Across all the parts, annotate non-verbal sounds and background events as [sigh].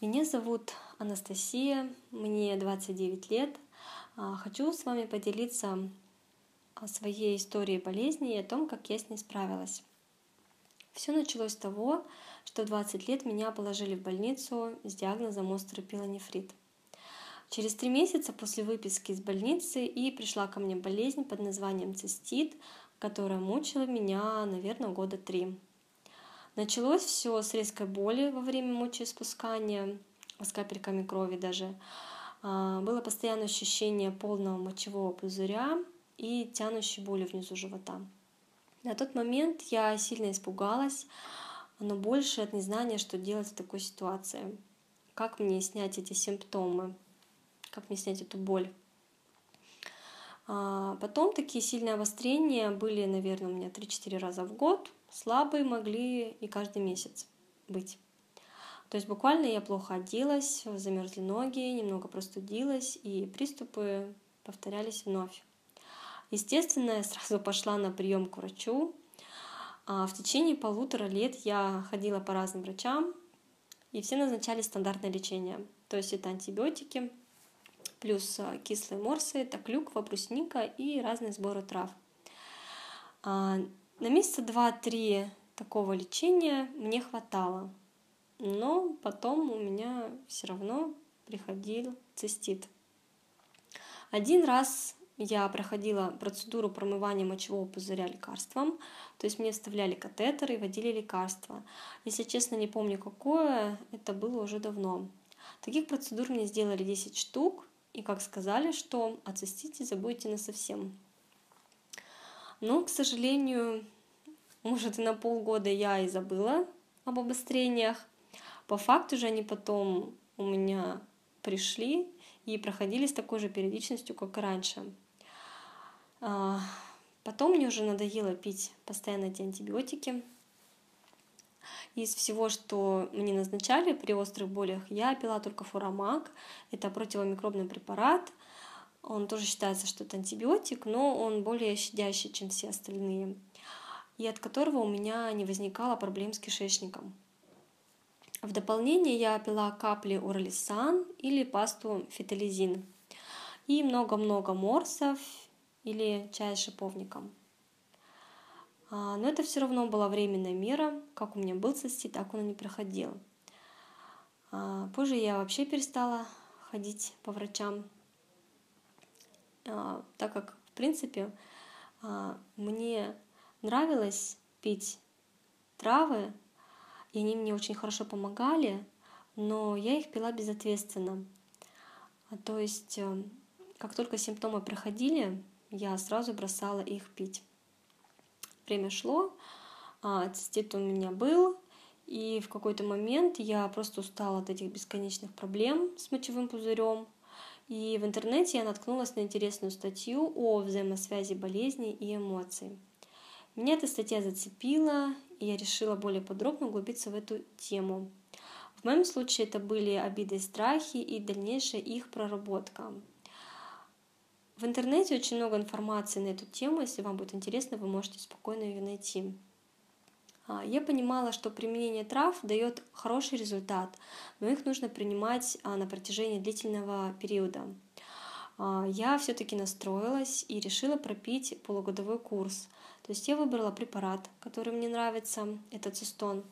Меня зовут Анастасия, мне 29 лет. А, хочу с вами поделиться своей историей болезни и о том, как я с ней справилась. Все началось с того, что в 20 лет меня положили в больницу с диагнозом острый пилонефрит. Через три месяца после выписки из больницы и пришла ко мне болезнь под названием цистит, которая мучила меня, наверное, года три. Началось все с резкой боли во время мочеиспускания, с капельками крови даже. А, было постоянное ощущение полного мочевого пузыря и тянущей боли внизу живота. На тот момент я сильно испугалась, но больше от незнания, что делать в такой ситуации. Как мне снять эти симптомы? как мне снять эту боль. А потом такие сильные обострения были, наверное, у меня 3-4 раза в год. Слабые могли и каждый месяц быть. То есть буквально я плохо оделась, замерзли ноги, немного простудилась, и приступы повторялись вновь. Естественно, я сразу пошла на прием к врачу. А в течение полутора лет я ходила по разным врачам, и все назначали стандартное лечение. То есть это антибиотики, плюс а, кислые морсы, это клюква, брусника и разные сборы трав. На месяца два-три такого лечения мне хватало, но потом у меня все равно приходил цистит. Один раз я проходила процедуру промывания мочевого пузыря лекарством, то есть мне вставляли катетер и вводили лекарства. Если честно, не помню какое, это было уже давно. Таких процедур мне сделали 10 штук, и как сказали, что о забудете на совсем. Но, к сожалению, может и на полгода я и забыла об обострениях. По факту же они потом у меня пришли и проходили с такой же периодичностью, как и раньше. А, потом мне уже надоело пить постоянно эти антибиотики, из всего, что мне назначали при острых болях, я пила только фурамак. Это противомикробный препарат. Он тоже считается, что это антибиотик, но он более щадящий, чем все остальные. И от которого у меня не возникало проблем с кишечником. В дополнение я пила капли уралисан или пасту фитализин. И много-много морсов или чай с шиповником. А, но это все равно была временная мера. Как у меня был цистит, так он и не проходил. А, позже я вообще перестала ходить по врачам, так как, в принципе, мне нравилось пить травы, и они мне очень хорошо помогали, но я их пила безответственно. То есть, э, как только симптомы проходили, я сразу бросала их пить время шло, а, цистит у меня был, и в какой-то момент я просто устала от этих бесконечных проблем с мочевым пузырем. И в интернете я наткнулась на интересную статью о взаимосвязи болезней и эмоций. Меня эта статья зацепила, и я решила более подробно углубиться в эту тему. В моем случае это были обиды и страхи и дальнейшая их проработка. В интернете очень много информации на эту тему. Если вам будет интересно, вы можете спокойно ее найти. А, я понимала, что применение трав дает хороший результат, но их нужно принимать а, на протяжении длительного периода. А, я все-таки настроилась и решила пропить полугодовой курс. То есть я выбрала препарат, который мне нравится, это цистон.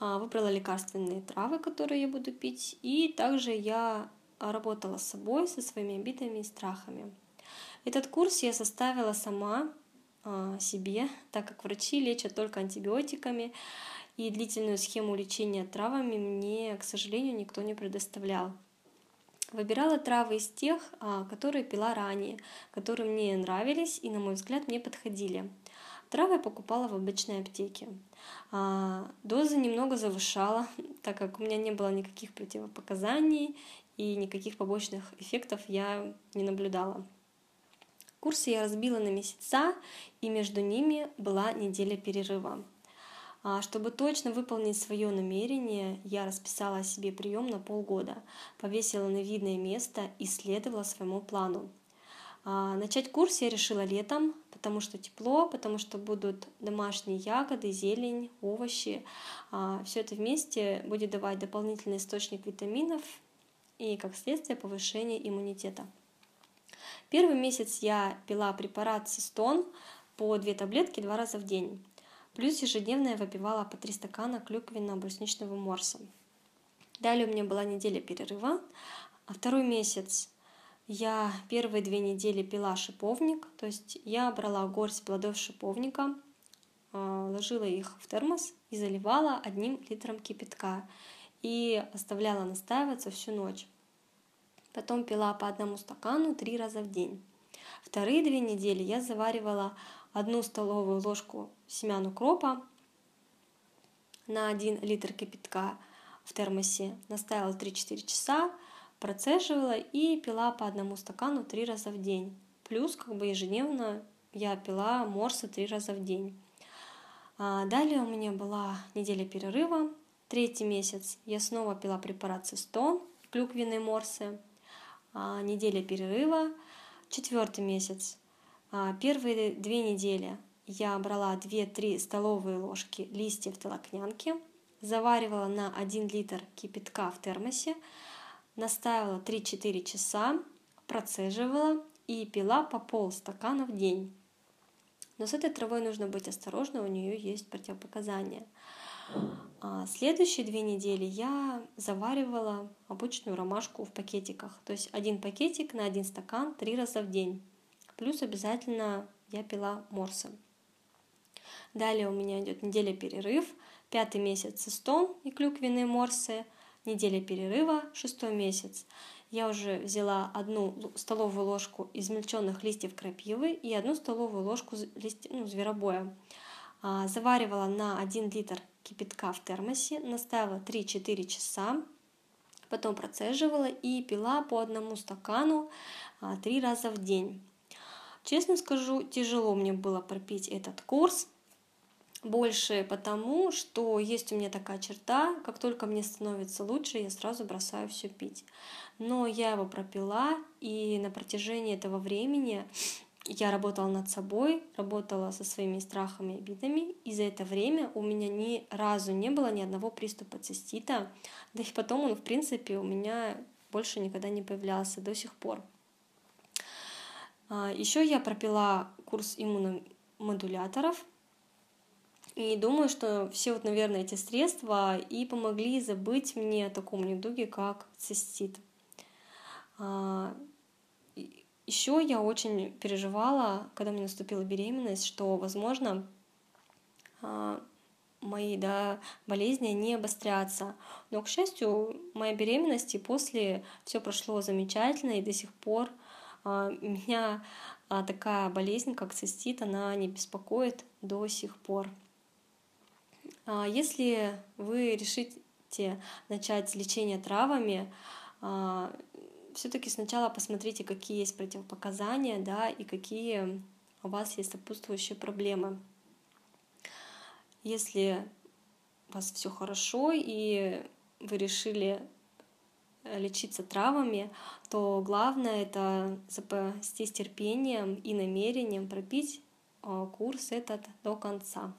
Выбрала лекарственные травы, которые я буду пить, и также я работала с собой, со своими обидами и страхами. Этот курс я составила сама себе, так как врачи лечат только антибиотиками, и длительную схему лечения травами мне, к сожалению, никто не предоставлял. Выбирала травы из тех, а, которые пила ранее, которые мне нравились и, на мой взгляд, мне подходили. Травы покупала в обычной аптеке. А, дозы немного завышала, [laughs] так как у меня не было никаких противопоказаний и никаких побочных эффектов я не наблюдала. Курсы я разбила на месяца, и между ними была неделя перерыва. А чтобы точно выполнить свое намерение, я расписала себе прием на полгода, повесила на видное место и следовала своему плану. А, начать курс я решила летом, потому что тепло, потому что будут домашние ягоды, зелень, овощи. А, Все это вместе будет давать дополнительный источник витаминов и, как следствие, повышение иммунитета. Первый месяц я пила препарат Систон по две таблетки два раза в день. Плюс ежедневно я выпивала по три стакана клюквенно-брусничного морса. Далее у меня была неделя перерыва, а второй месяц я первые две недели пила шиповник, то есть я брала горсть плодов шиповника, а, ложила их в термос и заливала одним литром кипятка и оставляла настаиваться всю ночь. Потом пила по одному стакану три раза в день. Вторые две недели я заваривала одну столовую ложку семян укропа на 1 литр кипятка в термосе, настаивала 3-4 часа, процеживала и пила по одному стакану три раза в день. Плюс как бы ежедневно я пила морсы три раза в день. А далее у меня была неделя перерыва. Третий месяц я снова пила препарат цистон, клюквенные морсы. А неделя перерыва. Четвертый месяц. А первые две недели я брала 2-3 столовые ложки листьев толокнянки, заваривала на 1 литр кипятка в термосе, настаивала 3-4 часа, процеживала и пила по полстакана в день. Но с этой травой нужно быть осторожным, у нее есть противопоказания. А следующие две недели я заваривала обычную ромашку в пакетиках. То есть один пакетик на один стакан три раза в день. Плюс обязательно я пила морсы. Далее у меня идет неделя перерыв, пятый месяц цистон и клюквенные морсы, неделя перерыва, шестой месяц. Я уже взяла одну столовую ложку измельченных листьев крапивы и одну столовую ложку листьев, ну, зверобоя. А, заваривала на 1 литр кипятка в термосе, наставила 3-4 часа, потом процеживала и пила по одному стакану а, три раза в день. Честно скажу, тяжело мне было пропить этот курс, больше потому, что есть у меня такая черта, как только мне становится лучше, я сразу бросаю все пить. Но я его пропила, и на протяжении этого времени я работала над собой, работала со своими страхами и обидами, и за это время у меня ни разу не было ни одного приступа цистита, да и потом он, в принципе, у меня больше никогда не появлялся до сих пор. А, Еще я пропила курс иммуномодуляторов, и думаю, что все вот, наверное, эти средства и помогли забыть мне о таком недуге, как цистит. А, Еще я очень переживала, когда меня наступила беременность, что, возможно, а, мои да, болезни не обострятся. Но, к счастью, моя беременность и после все прошло замечательно, и до сих пор а, [laughs] меня такая болезнь, как цистит, она не беспокоит до сих пор. А, если вы решите начать лечение травами, а, все-таки сначала посмотрите, какие есть противопоказания, да, и какие у вас есть сопутствующие проблемы. Если у вас все хорошо и вы решили лечиться травами, то главное это запастись терпением и намерением пропить а, курс этот до конца.